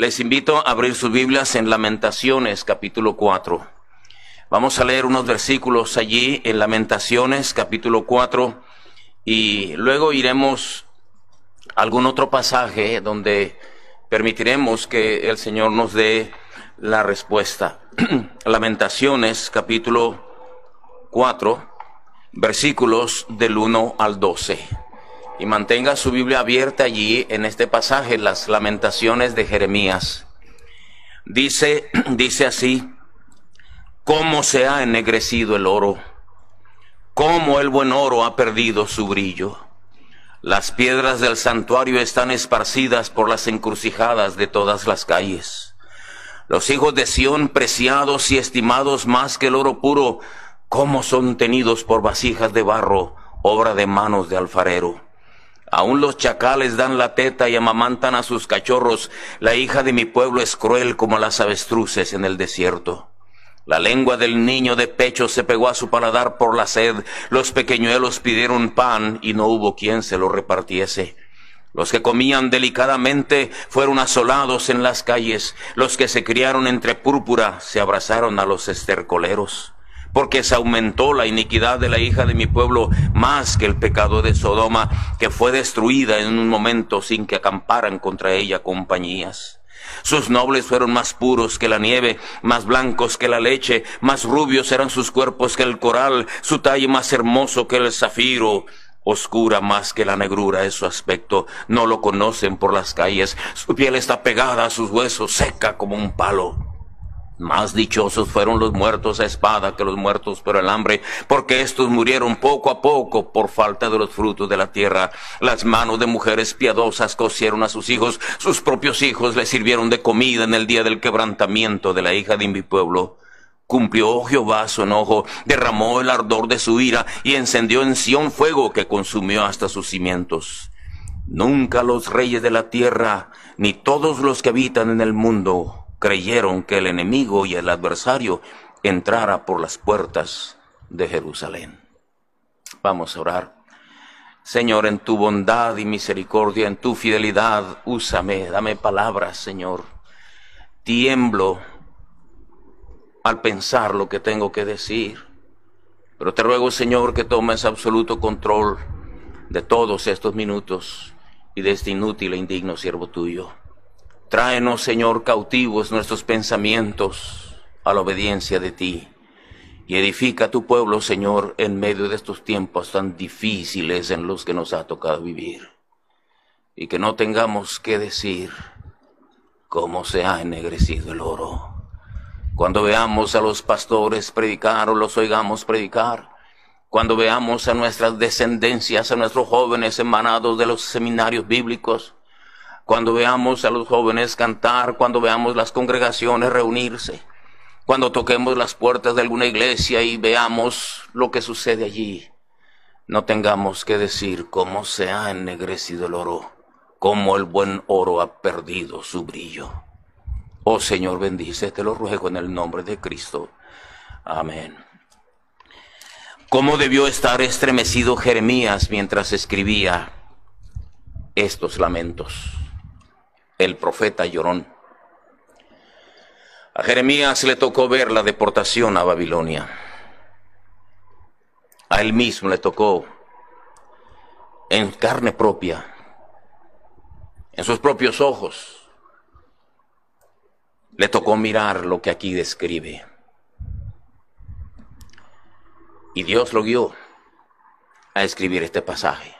Les invito a abrir sus Biblias en Lamentaciones capítulo 4. Vamos a leer unos versículos allí en Lamentaciones capítulo 4 y luego iremos a algún otro pasaje donde permitiremos que el Señor nos dé la respuesta. Lamentaciones capítulo 4 versículos del 1 al 12 y mantenga su Biblia abierta allí en este pasaje, las lamentaciones de Jeremías. Dice, dice así, cómo se ha ennegrecido el oro, cómo el buen oro ha perdido su brillo. Las piedras del santuario están esparcidas por las encrucijadas de todas las calles. Los hijos de Sión, preciados y estimados más que el oro puro, cómo son tenidos por vasijas de barro, obra de manos de alfarero. Aún los chacales dan la teta y amamantan a sus cachorros. La hija de mi pueblo es cruel como las avestruces en el desierto. La lengua del niño de pecho se pegó a su paladar por la sed. Los pequeñuelos pidieron pan y no hubo quien se lo repartiese. Los que comían delicadamente fueron asolados en las calles. Los que se criaron entre púrpura se abrazaron a los estercoleros porque se aumentó la iniquidad de la hija de mi pueblo más que el pecado de Sodoma, que fue destruida en un momento sin que acamparan contra ella compañías. Sus nobles fueron más puros que la nieve, más blancos que la leche, más rubios eran sus cuerpos que el coral, su talle más hermoso que el zafiro, oscura más que la negrura es su aspecto, no lo conocen por las calles, su piel está pegada a sus huesos, seca como un palo. Más dichosos fueron los muertos a espada que los muertos por el hambre, porque estos murieron poco a poco por falta de los frutos de la tierra. Las manos de mujeres piadosas cosieron a sus hijos, sus propios hijos les sirvieron de comida en el día del quebrantamiento de la hija de mi pueblo. Cumplió Jehová su enojo, derramó el ardor de su ira y encendió en Sión fuego que consumió hasta sus cimientos. Nunca los reyes de la tierra, ni todos los que habitan en el mundo, creyeron que el enemigo y el adversario entrara por las puertas de Jerusalén. Vamos a orar. Señor, en tu bondad y misericordia, en tu fidelidad, úsame, dame palabras, Señor. Tiemblo al pensar lo que tengo que decir, pero te ruego, Señor, que tomes absoluto control de todos estos minutos y de este inútil e indigno siervo tuyo. Tráenos, Señor, cautivos nuestros pensamientos a la obediencia de ti. Y edifica tu pueblo, Señor, en medio de estos tiempos tan difíciles en los que nos ha tocado vivir. Y que no tengamos que decir cómo se ha ennegrecido el oro. Cuando veamos a los pastores predicar o los oigamos predicar, cuando veamos a nuestras descendencias, a nuestros jóvenes emanados de los seminarios bíblicos, cuando veamos a los jóvenes cantar, cuando veamos las congregaciones reunirse, cuando toquemos las puertas de alguna iglesia y veamos lo que sucede allí, no tengamos que decir cómo se ha ennegrecido el oro, cómo el buen oro ha perdido su brillo. Oh Señor, bendice, te lo ruego en el nombre de Cristo. Amén. ¿Cómo debió estar estremecido Jeremías mientras escribía estos lamentos? El profeta llorón. A Jeremías le tocó ver la deportación a Babilonia. A él mismo le tocó en carne propia, en sus propios ojos, le tocó mirar lo que aquí describe. Y Dios lo guió a escribir este pasaje.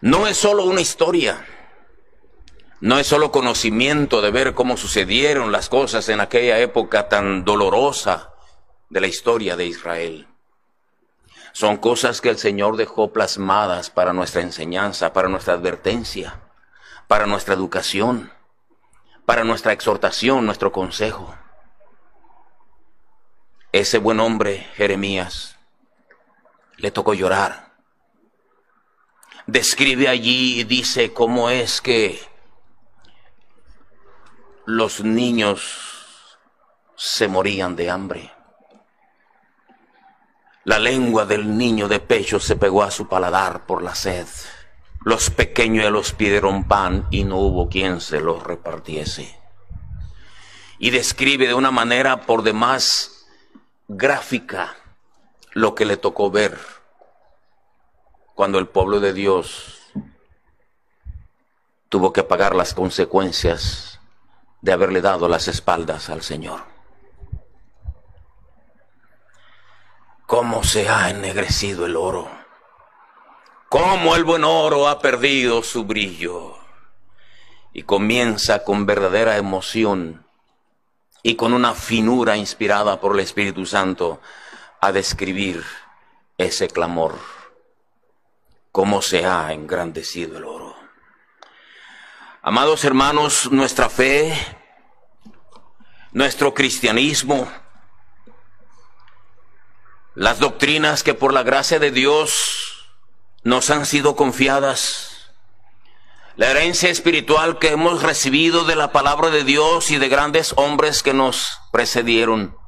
No es solo una historia, no es solo conocimiento de ver cómo sucedieron las cosas en aquella época tan dolorosa de la historia de Israel. Son cosas que el Señor dejó plasmadas para nuestra enseñanza, para nuestra advertencia, para nuestra educación, para nuestra exhortación, nuestro consejo. Ese buen hombre, Jeremías, le tocó llorar. Describe allí y dice cómo es que los niños se morían de hambre. La lengua del niño de pecho se pegó a su paladar por la sed. los pequeños los pidieron pan y no hubo quien se los repartiese. Y describe de una manera por demás gráfica lo que le tocó ver cuando el pueblo de Dios tuvo que pagar las consecuencias de haberle dado las espaldas al Señor. ¿Cómo se ha ennegrecido el oro? ¿Cómo el buen oro ha perdido su brillo? Y comienza con verdadera emoción y con una finura inspirada por el Espíritu Santo a describir ese clamor. ¿Cómo se ha engrandecido el oro? Amados hermanos, nuestra fe, nuestro cristianismo, las doctrinas que por la gracia de Dios nos han sido confiadas, la herencia espiritual que hemos recibido de la palabra de Dios y de grandes hombres que nos precedieron,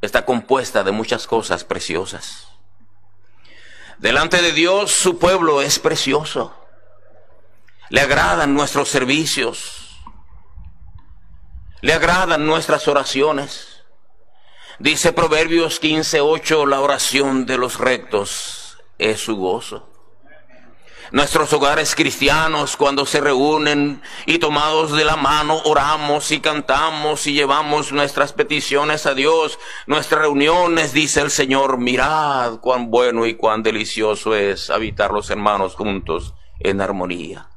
está compuesta de muchas cosas preciosas. Delante de Dios su pueblo es precioso. Le agradan nuestros servicios. Le agradan nuestras oraciones. Dice Proverbios 15:8, la oración de los rectos es su gozo. Nuestros hogares cristianos, cuando se reúnen y tomados de la mano, oramos y cantamos y llevamos nuestras peticiones a Dios. Nuestras reuniones, dice el Señor, mirad cuán bueno y cuán delicioso es habitar los hermanos juntos en armonía.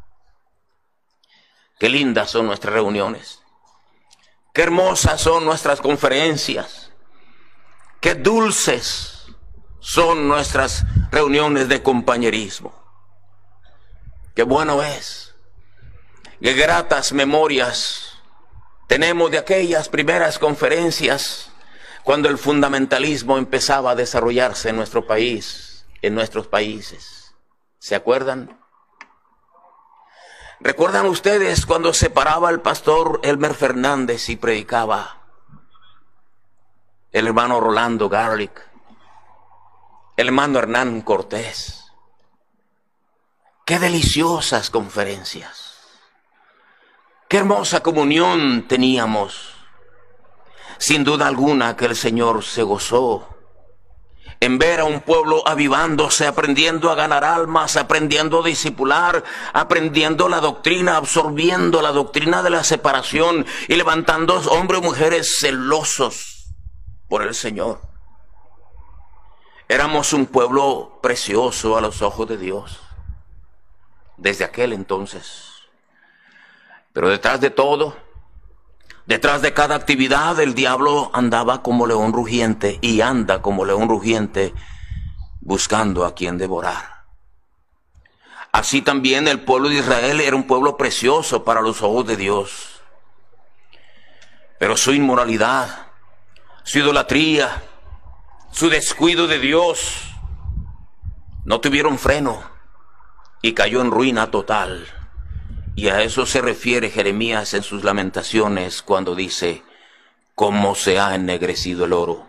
Qué lindas son nuestras reuniones. Qué hermosas son nuestras conferencias. Qué dulces son nuestras reuniones de compañerismo. Qué bueno es. Qué gratas memorias tenemos de aquellas primeras conferencias cuando el fundamentalismo empezaba a desarrollarse en nuestro país, en nuestros países. ¿Se acuerdan? ¿Recuerdan ustedes cuando se paraba el pastor Elmer Fernández y predicaba? El hermano Rolando Garlic, el hermano Hernán Cortés. Qué deliciosas conferencias. Qué hermosa comunión teníamos. Sin duda alguna que el Señor se gozó en ver a un pueblo avivándose, aprendiendo a ganar almas, aprendiendo a discipular, aprendiendo la doctrina, absorbiendo la doctrina de la separación y levantando hombres y mujeres celosos por el Señor. Éramos un pueblo precioso a los ojos de Dios desde aquel entonces. Pero detrás de todo, Detrás de cada actividad el diablo andaba como león rugiente y anda como león rugiente buscando a quien devorar. Así también el pueblo de Israel era un pueblo precioso para los ojos de Dios. Pero su inmoralidad, su idolatría, su descuido de Dios, no tuvieron freno y cayó en ruina total. Y a eso se refiere Jeremías en sus lamentaciones cuando dice, cómo se ha ennegrecido el oro.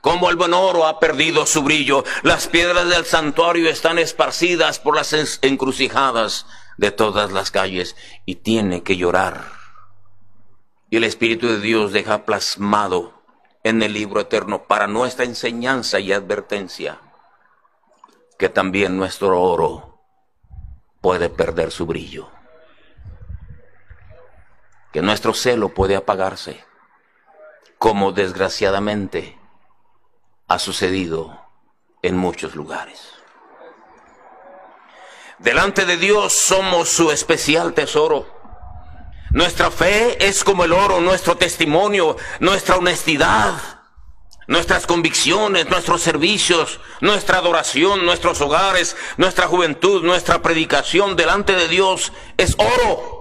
Cómo el buen oro ha perdido su brillo. Las piedras del santuario están esparcidas por las encrucijadas de todas las calles y tiene que llorar. Y el Espíritu de Dios deja plasmado en el libro eterno para nuestra enseñanza y advertencia que también nuestro oro puede perder su brillo que nuestro celo puede apagarse, como desgraciadamente ha sucedido en muchos lugares. Delante de Dios somos su especial tesoro. Nuestra fe es como el oro, nuestro testimonio, nuestra honestidad, nuestras convicciones, nuestros servicios, nuestra adoración, nuestros hogares, nuestra juventud, nuestra predicación delante de Dios es oro.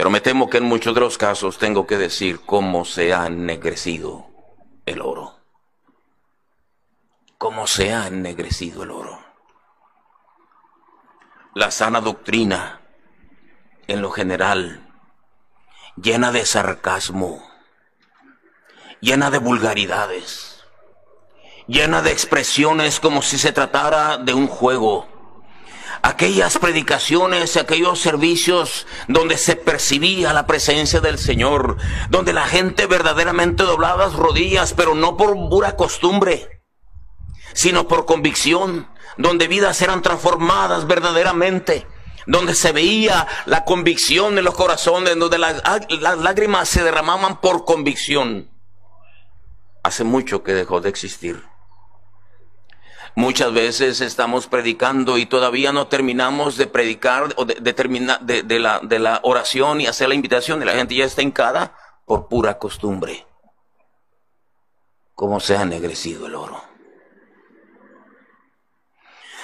Pero me temo que en muchos de los casos tengo que decir cómo se ha ennegrecido el oro. Cómo se ha ennegrecido el oro. La sana doctrina, en lo general, llena de sarcasmo, llena de vulgaridades, llena de expresiones como si se tratara de un juego. Aquellas predicaciones, aquellos servicios donde se percibía la presencia del Señor, donde la gente verdaderamente doblaba las rodillas, pero no por pura costumbre, sino por convicción, donde vidas eran transformadas verdaderamente, donde se veía la convicción en los corazones, donde las, las lágrimas se derramaban por convicción. Hace mucho que dejó de existir. Muchas veces estamos predicando y todavía no terminamos de predicar o de, de, de, la, de la oración y hacer la invitación y la gente ya está hincada por pura costumbre. Como se ha ennegrecido el oro.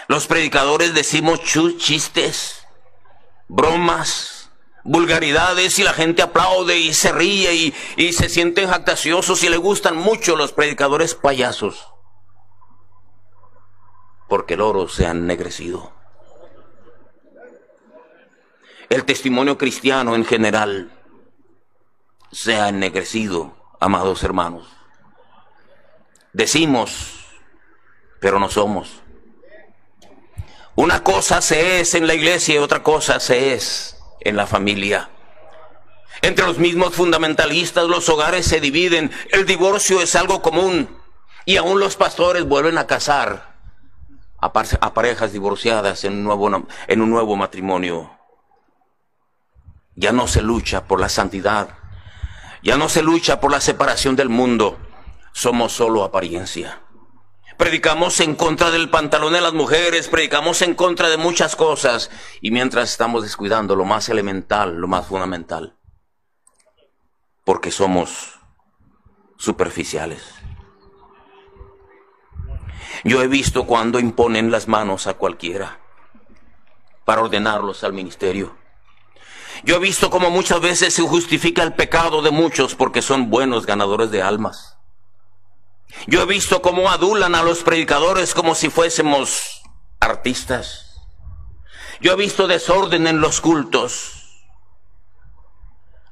Los predicadores decimos chistes, bromas, vulgaridades y la gente aplaude y se ríe y, y se sienten jactaciosos y le gustan mucho los predicadores payasos porque el oro se ha ennegrecido. El testimonio cristiano en general se ha ennegrecido, amados hermanos. Decimos, pero no somos. Una cosa se es en la iglesia y otra cosa se es en la familia. Entre los mismos fundamentalistas los hogares se dividen, el divorcio es algo común y aún los pastores vuelven a casar a, parejas divorciadas en un, nuevo, en un nuevo matrimonio. Ya no se lucha por la santidad. Ya no se lucha por la separación del mundo. Somos solo apariencia. Predicamos en contra del pantalón de las mujeres, predicamos en contra de muchas cosas y mientras estamos descuidando lo más elemental, lo más fundamental, porque somos superficiales. Yo he visto cuando imponen las manos a cualquiera para ordenarlos al ministerio. Yo he visto como muchas veces se justifica el pecado de muchos porque son buenos ganadores de almas. Yo he visto cómo adulan a los predicadores como si fuésemos artistas. Yo he visto desorden en los cultos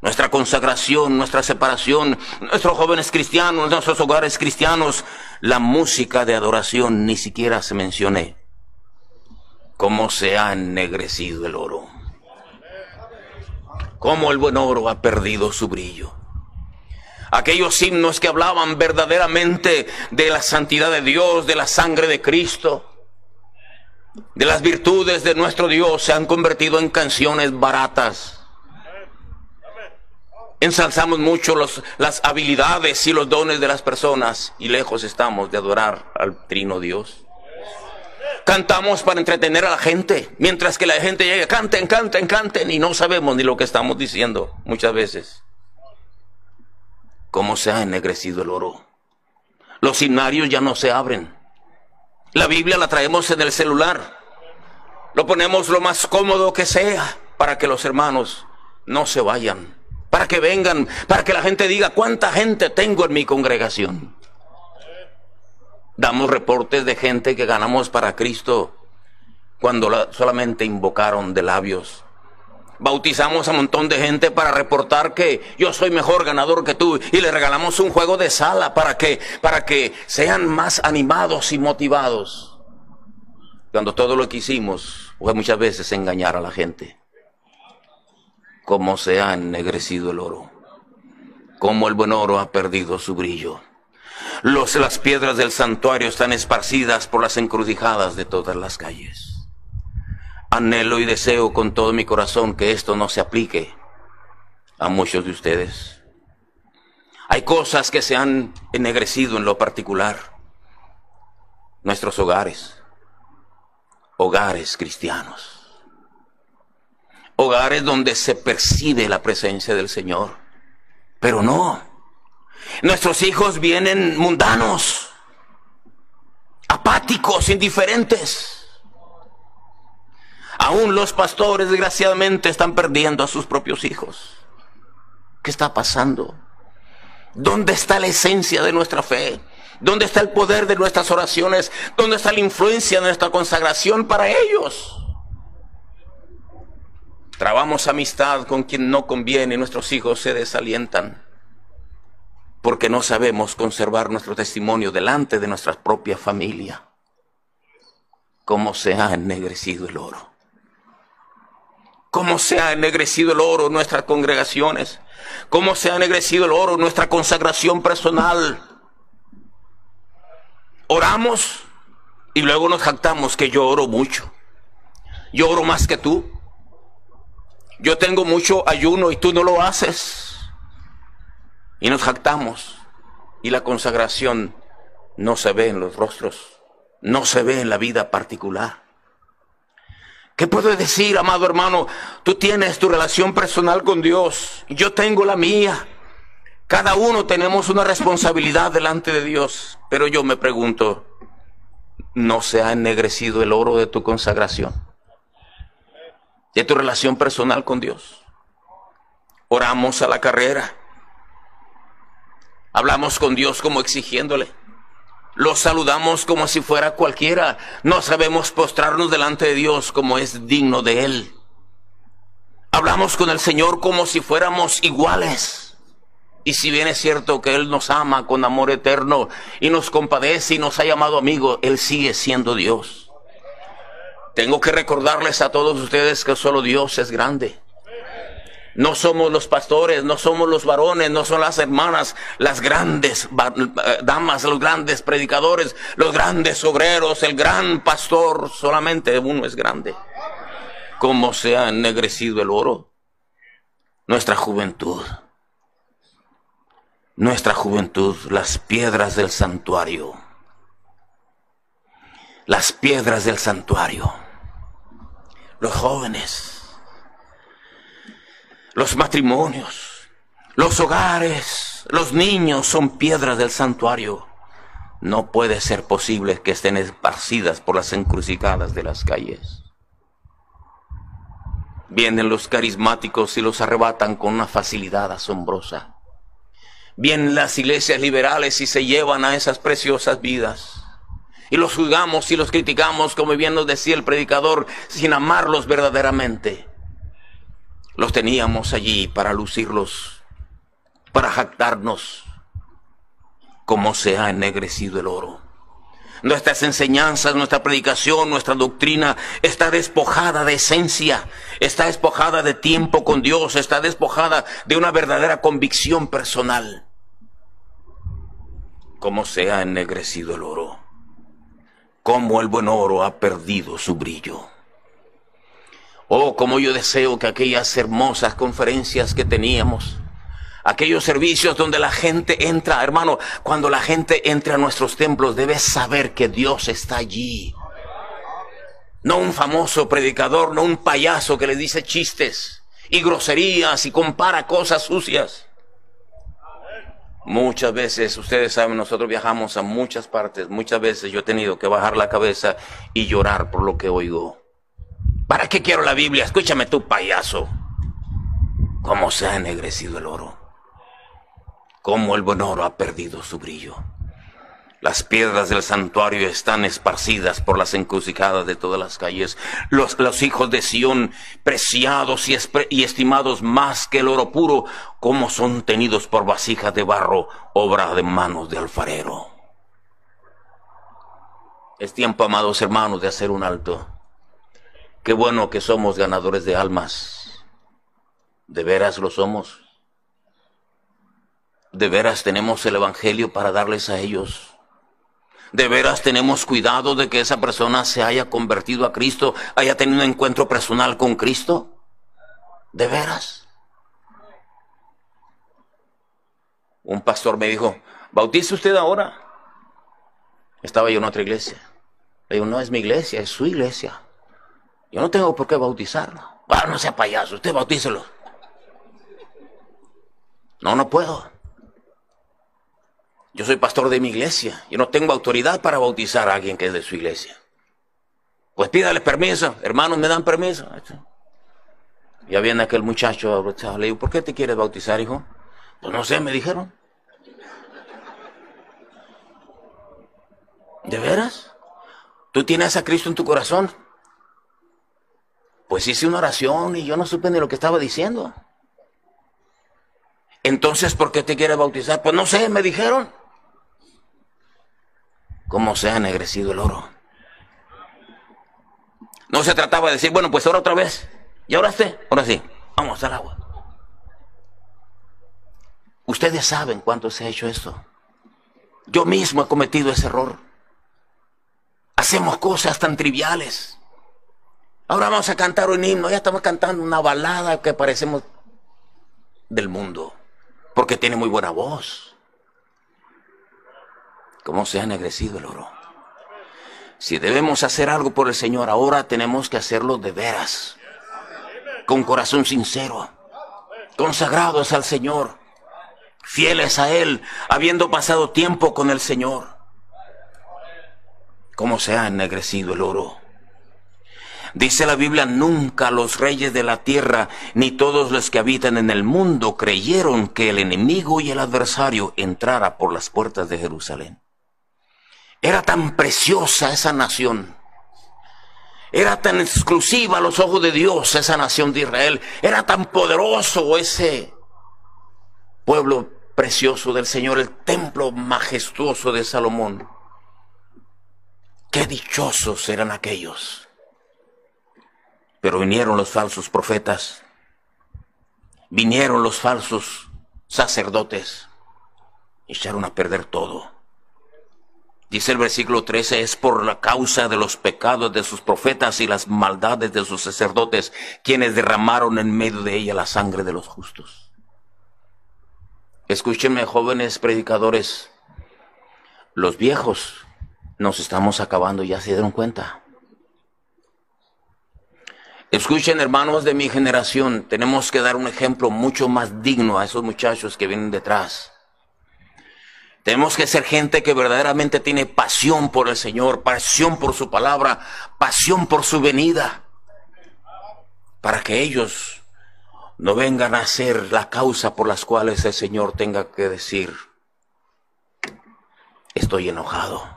nuestra consagración, nuestra separación, nuestros jóvenes cristianos, nuestros hogares cristianos, la música de adoración ni siquiera se mencione. Cómo se ha ennegrecido el oro. Cómo el buen oro ha perdido su brillo. Aquellos himnos que hablaban verdaderamente de la santidad de Dios, de la sangre de Cristo, de las virtudes de nuestro Dios, se han convertido en canciones baratas Ensalzamos mucho las habilidades y los dones de las personas y lejos estamos de adorar al trino Dios. Cantamos para entretener a la gente, mientras que la gente llega, canten, canten, canten y no sabemos ni lo que estamos diciendo muchas veces. ¿Cómo se ha ennegrecido el oro? Los himnarios ya no se abren. La Biblia la traemos en el celular. Lo ponemos lo más cómodo que sea para que los hermanos no se vayan para que vengan, para que la gente diga cuánta gente tengo en mi congregación. Damos reportes de gente que ganamos para Cristo cuando solamente invocaron de labios. Bautizamos a un montón de gente para reportar que yo soy mejor ganador que tú y le regalamos un juego de sala para que para que sean más animados y motivados. Cuando todo lo que hicimos fue muchas veces engañar a la gente cómo se ha ennegrecido el oro, cómo el buen oro ha perdido su brillo. Los, las piedras del santuario están esparcidas por las encrucijadas de todas las calles. Anhelo y deseo con todo mi corazón que esto no se aplique a muchos de ustedes. Hay cosas que se han ennegrecido en lo particular. Nuestros hogares, hogares cristianos hogares donde se percibe la presencia del Señor. Pero no. Nuestros hijos vienen mundanos, apáticos, indiferentes. Aún los pastores, desgraciadamente, están perdiendo a sus propios hijos. ¿Qué está pasando? ¿Dónde está la esencia de nuestra fe? ¿Dónde está el poder de nuestras oraciones? ¿Dónde está la influencia de nuestra consagración para ellos? Trabamos amistad con quien no conviene nuestros hijos se desalientan. porque no sabemos conservar nuestro testimonio delante de nuestra propia familia. Cómo se ha ennegrecido el oro. Cómo se ha ennegrecido el oro nuestras congregaciones. Cómo se ha ennegrecido el oro nuestra consagración personal. Oramos y luego nos jactamos que yo oro mucho. Yo oro más que tú. Yo tengo mucho ayuno y tú no lo haces. Y nos jactamos. Y la consagración no se ve en los rostros. No se ve en la vida particular. ¿Qué puedo decir, amado hermano? Tú tienes tu relación personal con Dios. Yo tengo la mía. Cada uno tenemos una responsabilidad delante de Dios. Pero yo me pregunto, ¿no se ha ennegrecido el oro de tu consagración? De tu relación personal con Dios. Oramos a la carrera. Hablamos con Dios como exigiéndole. Lo saludamos como si fuera cualquiera. No sabemos postrarnos delante de Dios como es digno de Él. Hablamos con el Señor como si fuéramos iguales. Y si bien es cierto que Él nos ama con amor eterno y nos compadece y nos ha llamado amigo, Él sigue siendo Dios. Tengo que recordarles a todos ustedes que solo Dios es grande. No somos los pastores, no somos los varones, no son las hermanas, las grandes eh, damas, los grandes predicadores, los grandes obreros, el gran pastor, solamente uno es grande. ¿Cómo se ha ennegrecido el oro? Nuestra juventud nuestra juventud las piedras del santuario. Las piedras del santuario. Los jóvenes. Los matrimonios. Los hogares. Los niños son piedras del santuario. No puede ser posible que estén esparcidas por las encrucijadas de las calles. Vienen los carismáticos y los arrebatan con una facilidad asombrosa vienen las iglesias liberales y se llevan a esas preciosas vidas. Y los juzgamos y los criticamos, como bien nos decía el predicador, sin amarlos verdaderamente. Los teníamos allí para lucirlos, para jactarnos, como se ha ennegrecido el oro. Nuestras enseñanzas, nuestra predicación, nuestra doctrina está despojada de esencia, está despojada de tiempo con Dios, está despojada de una verdadera convicción personal. Cómo se ha ennegrecido el oro, cómo el buen oro ha perdido su brillo. Oh, como yo deseo que aquellas hermosas conferencias que teníamos, aquellos servicios donde la gente entra, hermano, cuando la gente entra a nuestros templos, debe saber que Dios está allí. No un famoso predicador, no un payaso que le dice chistes y groserías y compara cosas sucias. Muchas veces, ustedes saben, nosotros viajamos a muchas partes, muchas veces yo he tenido que bajar la cabeza y llorar por lo que oigo. ¿Para qué quiero la Biblia? Escúchame tú, payaso. ¿Cómo se ha ennegrecido el oro? cómo el buen oro ha perdido su brillo. Las piedras del santuario están esparcidas por las encrucijadas de todas las calles. Los, hijos de Sión, preciados y, y, estimados más que el oro puro, como son tenidos por vasijas de barro, obra de manos de alfarero. Es tiempo, amados hermanos, de hacer un alto. Qué bueno que somos ganadores de almas. ¿De veras lo somos? ¿De veras tenemos el Evangelio para darles a ellos? ¿De veras tenemos cuidado de que esa persona se haya convertido a Cristo, haya tenido un encuentro personal con Cristo? ¿De veras? Un pastor me dijo, bautice usted ahora. Estaba yo en otra iglesia. Le digo, no es mi iglesia, es su iglesia. Yo no tengo por qué bautizarlo. Ah, no sea payaso, usted bautícelo. No, no puedo. Yo soy pastor de mi iglesia. Yo no tengo autoridad para bautizar a alguien que es de su iglesia. Pues pídale permiso. Hermanos, ¿me dan permiso? Ya viene aquel muchacho, le digo, ¿por qué te quieres bautizar, hijo? Pues no sé, me dijeron. ¿De veras? ¿Tú tienes a Cristo en tu corazón? Pues hice una oración y yo no supe ni lo que estaba diciendo. Entonces, ¿por qué te quiere bautizar? Pues no sé, me dijeron. ¿Cómo se ha ennegrecido el oro? No se trataba de decir, bueno, pues ahora otra vez. ¿Y ahora sí? Ahora sí. Vamos al agua. Ustedes saben cuánto se ha hecho esto. Yo mismo he cometido ese error. Hacemos cosas tan triviales. Ahora vamos a cantar un himno. Ya estamos cantando una balada que parecemos del mundo. Porque tiene muy buena voz. ¿Cómo se ha ennegrecido el oro? Si debemos hacer algo por el Señor, ahora tenemos que hacerlo de veras. Con corazón sincero. Consagrados al Señor. Fieles a Él, habiendo pasado tiempo con el Señor. ¿Cómo se ha ennegrecido el oro? Dice la Biblia, nunca los reyes de la tierra ni todos los que habitan en el mundo creyeron que el enemigo y el adversario entrara por las puertas de Jerusalén. Era tan preciosa esa nación. Era tan exclusiva a los ojos de Dios esa nación de Israel. Era tan poderoso ese pueblo precioso del Señor, el templo majestuoso de Salomón. Qué dichosos eran aquellos pero vinieron los falsos profetas, vinieron los falsos sacerdotes, echaron a perder todo. Dice el versículo 13, es por la causa de los pecados de sus profetas y las maldades de sus sacerdotes quienes derramaron en medio de ella la sangre de los justos. Escúchenme, jóvenes predicadores, los viejos nos estamos acabando, ya se dieron cuenta. Escuchen, hermanos de mi generación, tenemos que dar un ejemplo mucho más digno a esos muchachos que vienen detrás. Tenemos que ser gente que verdaderamente tiene pasión por el Señor, pasión por su palabra, pasión por su venida, para que ellos no vengan a ser la causa por las cuales el Señor tenga que decir, estoy enojado.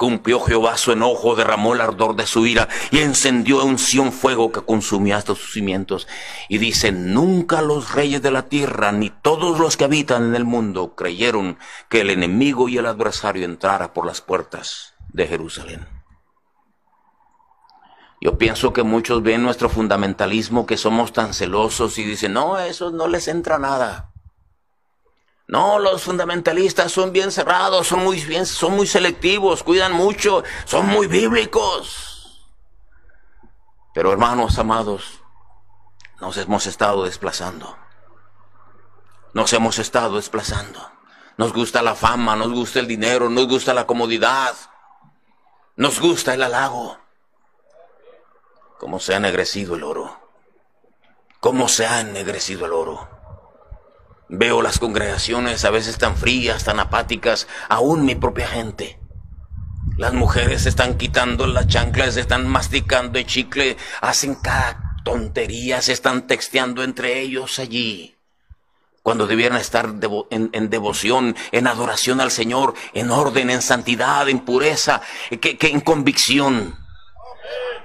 Cumplió Jehová su enojo, derramó el ardor de su ira y encendió un sion fuego que consumió hasta sus cimientos. Y dice, nunca los reyes de la tierra ni todos los que habitan en el mundo creyeron que el enemigo y el adversario entrara por las puertas de Jerusalén. Yo pienso que muchos ven nuestro fundamentalismo, que somos tan celosos y dicen, no, eso no les entra nada. No, los fundamentalistas son bien cerrados, son muy bien, son muy selectivos, cuidan mucho, son muy bíblicos. Pero hermanos amados, nos hemos estado desplazando. Nos hemos estado desplazando. Nos gusta la fama, nos gusta el dinero, nos gusta la comodidad, nos gusta el halago. ¿Cómo se ha ennegrecido el oro? ¿Cómo se ha ennegrecido el oro? Veo las congregaciones a veces tan frías, tan apáticas, aún mi propia gente. Las mujeres se están quitando las chanclas, se están masticando el chicle, hacen cada se están texteando entre ellos allí. Cuando debieran estar en, devoción, en adoración al Señor, en orden, en santidad, en pureza, que en convicción.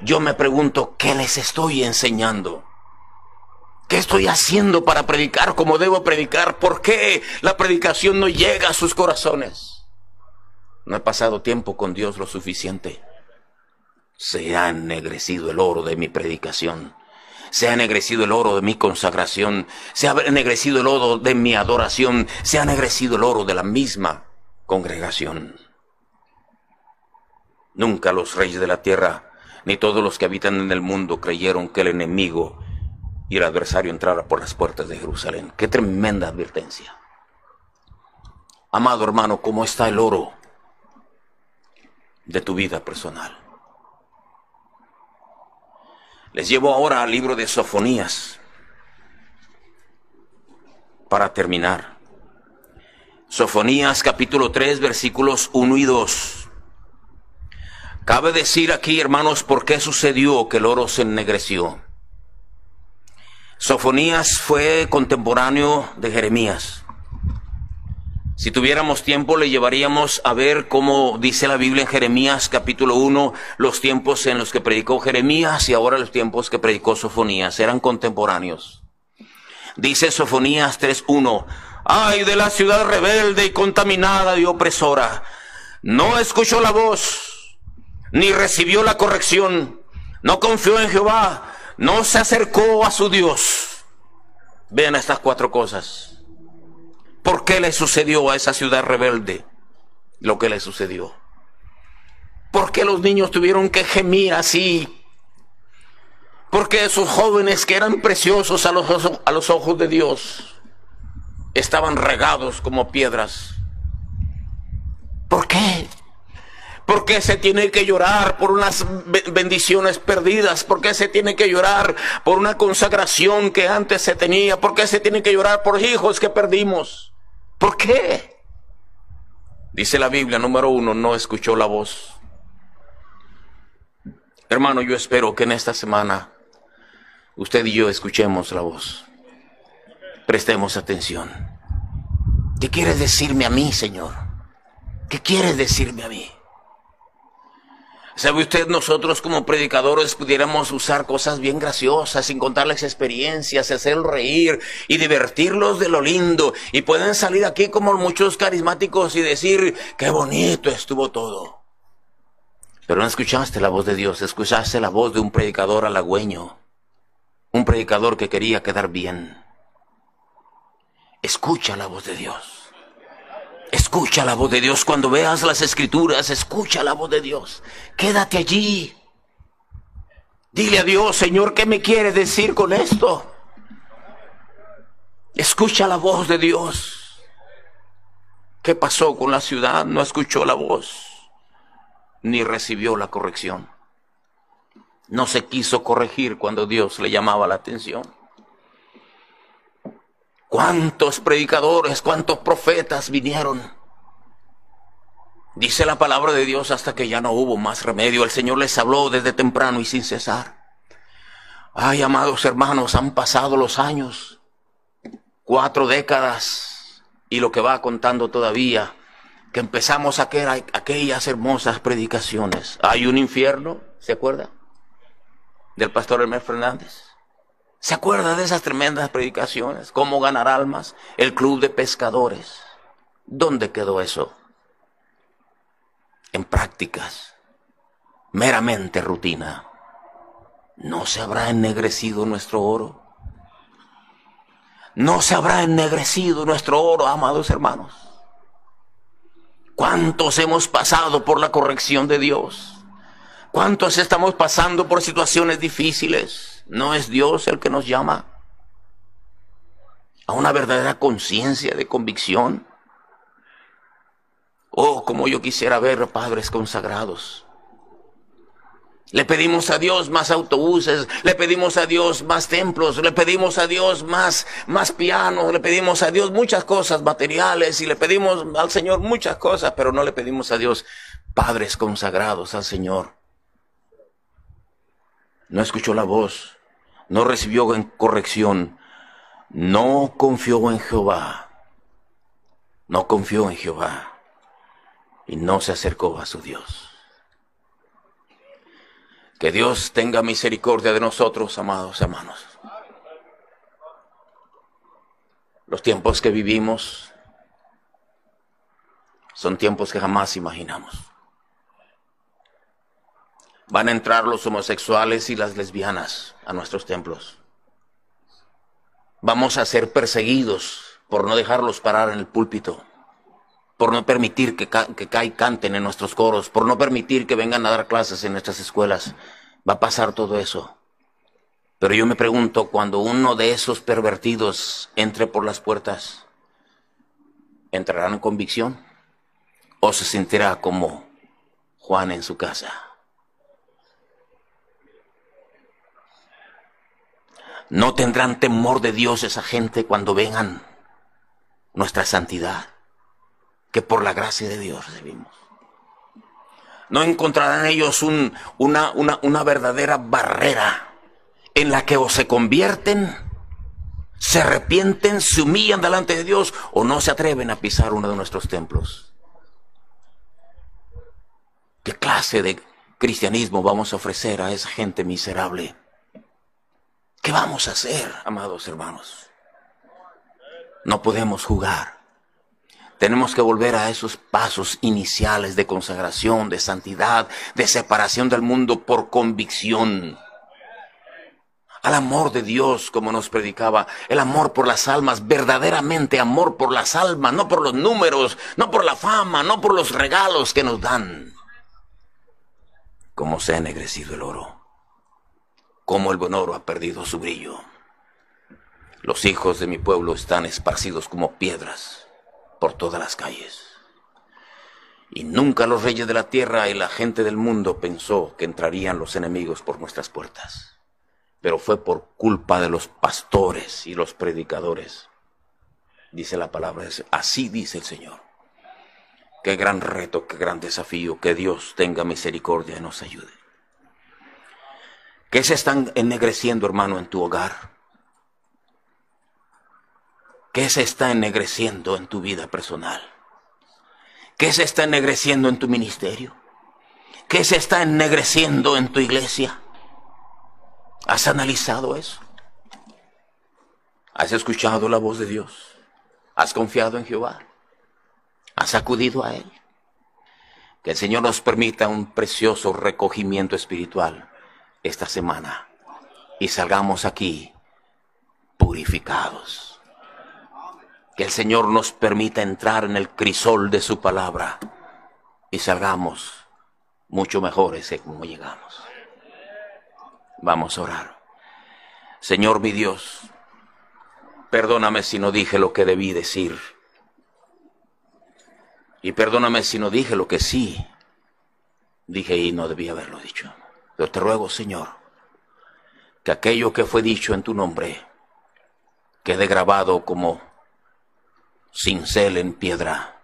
Yo me pregunto, ¿qué les estoy enseñando? ¿Qué estoy haciendo para predicar como debo predicar? ¿Por qué la predicación no llega a sus corazones? No he pasado tiempo con Dios lo suficiente. Se ha ennegrecido el oro de mi predicación. Se ha ennegrecido el oro de mi consagración. Se ha ennegrecido el oro de mi adoración. Se ha ennegrecido el oro de la misma congregación. Nunca los reyes de la tierra, ni todos los que habitan en el mundo creyeron que el enemigo y el adversario entrara por las puertas de Jerusalén. Qué tremenda advertencia. Amado hermano, ¿cómo está el oro de tu vida personal? Les llevo ahora al libro de Sofonías para terminar. Sofonías capítulo 3 versículos 1 y 2. Cabe decir aquí, hermanos, por qué sucedió que el oro se ennegreció. Sofonías fue contemporáneo de Jeremías. Si tuviéramos tiempo le llevaríamos a ver cómo dice la Biblia en Jeremías capítulo 1 los tiempos en los que predicó Jeremías y ahora los tiempos que predicó Sofonías. Eran contemporáneos. Dice Sofonías 3.1, ay de la ciudad rebelde y contaminada y opresora. No escuchó la voz, ni recibió la corrección, no confió en Jehová, no se acercó a su Dios. Vean estas cuatro cosas. ¿Por qué le sucedió a esa ciudad rebelde lo que le sucedió? ¿Por qué los niños tuvieron que gemir así? Porque esos jóvenes que eran preciosos a los, a los ojos de Dios estaban regados como piedras. ¿Por qué? ¿Por qué se tiene que llorar por unas bendiciones perdidas? ¿Por qué se tiene que llorar por una consagración que antes se tenía? ¿Por qué se tiene que llorar por hijos que perdimos? ¿Por qué? Dice la Biblia, número uno, no escuchó la voz. Hermano, yo espero que en esta semana usted y yo escuchemos la voz. Prestemos atención. ¿Qué quiere decirme a mí, Señor? ¿Qué quiere decirme a mí? ¿Sabe usted, nosotros como predicadores pudiéramos usar cosas bien graciosas, sin contarles experiencias, hacerlos reír y divertirlos de lo lindo. Y pueden salir aquí como muchos carismáticos y decir, qué bonito estuvo todo. Pero no escuchaste la voz de Dios, escuchaste la voz de un predicador halagüeño, un predicador que quería quedar bien. Escucha la voz de Dios. Escucha la voz de Dios. Cuando veas las escrituras, escucha la voz de Dios. Quédate allí. Dile a Dios, Señor, ¿qué me quiere decir con esto? Escucha la voz de Dios. ¿Qué pasó con la ciudad? No escuchó la voz ni recibió la corrección. No se quiso corregir cuando Dios le llamaba la atención. ¿Cuántos predicadores, cuántos profetas vinieron? Dice la palabra de Dios hasta que ya no hubo más remedio. El Señor les habló desde temprano y sin cesar. Ay, amados hermanos, han pasado los años, cuatro décadas y lo que va contando todavía que empezamos a aquellas hermosas predicaciones. Hay un infierno, ¿se acuerda? Del pastor Hermes Fernández. ¿Se acuerda de esas tremendas predicaciones? ¿Cómo ganar almas? El club de pescadores. ¿Dónde quedó eso? En prácticas. Meramente rutina. ¿No se habrá ennegrecido nuestro oro? ¿No se habrá ennegrecido nuestro oro, amados hermanos? ¿Cuántos hemos pasado por la corrección de Dios? ¿Cuántos estamos pasando por situaciones difíciles? ¿No es Dios el que nos llama a una verdadera conciencia de convicción? Oh, como yo quisiera ver padres consagrados le pedimos a Dios más autobuses, le pedimos a Dios más templos, le pedimos a Dios más, más pianos, le pedimos a Dios muchas cosas materiales y le pedimos al Señor muchas cosas, pero no le pedimos a Dios padres consagrados al Señor. No escuchó la voz, no recibió corrección, no confió en Jehová, no confió en Jehová y no se acercó a su Dios. Que Dios tenga misericordia de nosotros, amados hermanos. Los tiempos que vivimos son tiempos que jamás imaginamos. Van a entrar los homosexuales y las lesbianas a nuestros templos. Vamos a ser perseguidos por no dejarlos parar en el púlpito, por no permitir que, que, canten en nuestros coros, por no permitir que vengan a dar clases en nuestras escuelas. Va a pasar todo eso. Pero yo me pregunto, cuando uno de esos pervertidos entre por las puertas, ¿entrará en convicción? ¿O se sentirá como Juan en su casa? ¿No tendrán temor de Dios esa gente cuando vengan nuestra santidad? Que por la gracia de Dios recibimos no encontrarán ellos una, una verdadera barrera en la que o se convierten, se arrepienten, se humillan delante de Dios o no se atreven a pisar uno de nuestros templos. ¿Qué clase de cristianismo vamos a ofrecer a esa gente miserable? ¿Qué vamos a hacer, amados hermanos? No podemos jugar. Tenemos que volver a esos pasos iniciales de consagración, de santidad, de separación del mundo por convicción. Al amor de Dios, como nos predicaba, el amor por las almas, verdaderamente amor por las almas, no por los números, no por la fama, no por los regalos que nos dan. Como se ha ennegrecido el oro, como el buen oro ha perdido su brillo. Los hijos de mi pueblo están esparcidos como piedras por todas las calles. Y nunca los reyes de la tierra y la gente del mundo pensó que entrarían los enemigos por nuestras puertas. Pero fue por culpa de los pastores y los predicadores. Dice la palabra, así dice el Señor. Qué gran reto, qué gran desafío, que Dios tenga misericordia y nos ayude. ¿Qué se están ennegreciendo, hermano, en tu hogar? ¿Qué se está ennegreciendo en tu vida personal? ¿Qué se está ennegreciendo en tu ministerio? ¿Qué se está ennegreciendo en tu iglesia? ¿Has analizado eso? ¿Has escuchado la voz de Dios? ¿Has confiado en Jehová? ¿Has acudido a Él? Que el Señor nos permita un precioso recogimiento espiritual esta semana y salgamos aquí purificados. Que el Señor nos permita entrar en el crisol de su palabra y salgamos mucho mejores de como llegamos. Vamos a orar. Señor mi Dios, perdóname si no dije lo que debí decir. Y perdóname si no dije lo que sí dije y no debí haberlo dicho. Pero te ruego, Señor, que aquello que fue dicho en tu nombre quede grabado como cincel en piedra,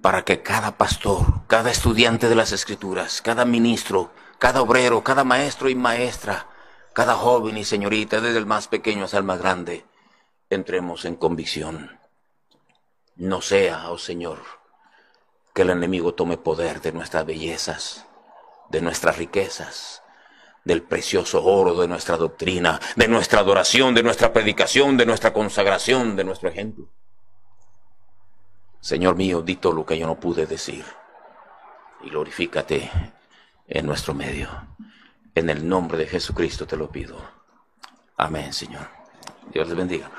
para que cada pastor, cada estudiante de las escrituras, cada ministro, cada obrero, cada maestro y maestra, cada joven y señorita, desde el más pequeño hasta el más grande, entremos en convicción. No sea, oh Señor, que el enemigo tome poder de nuestras bellezas, de nuestras riquezas, del precioso oro de nuestra doctrina, de nuestra adoración, de nuestra predicación, de nuestra consagración, de nuestro ejemplo. Señor mío, di todo lo que yo no pude decir y glorifícate en nuestro medio. En el nombre de Jesucristo te lo pido. Amén, Señor. Dios les bendiga.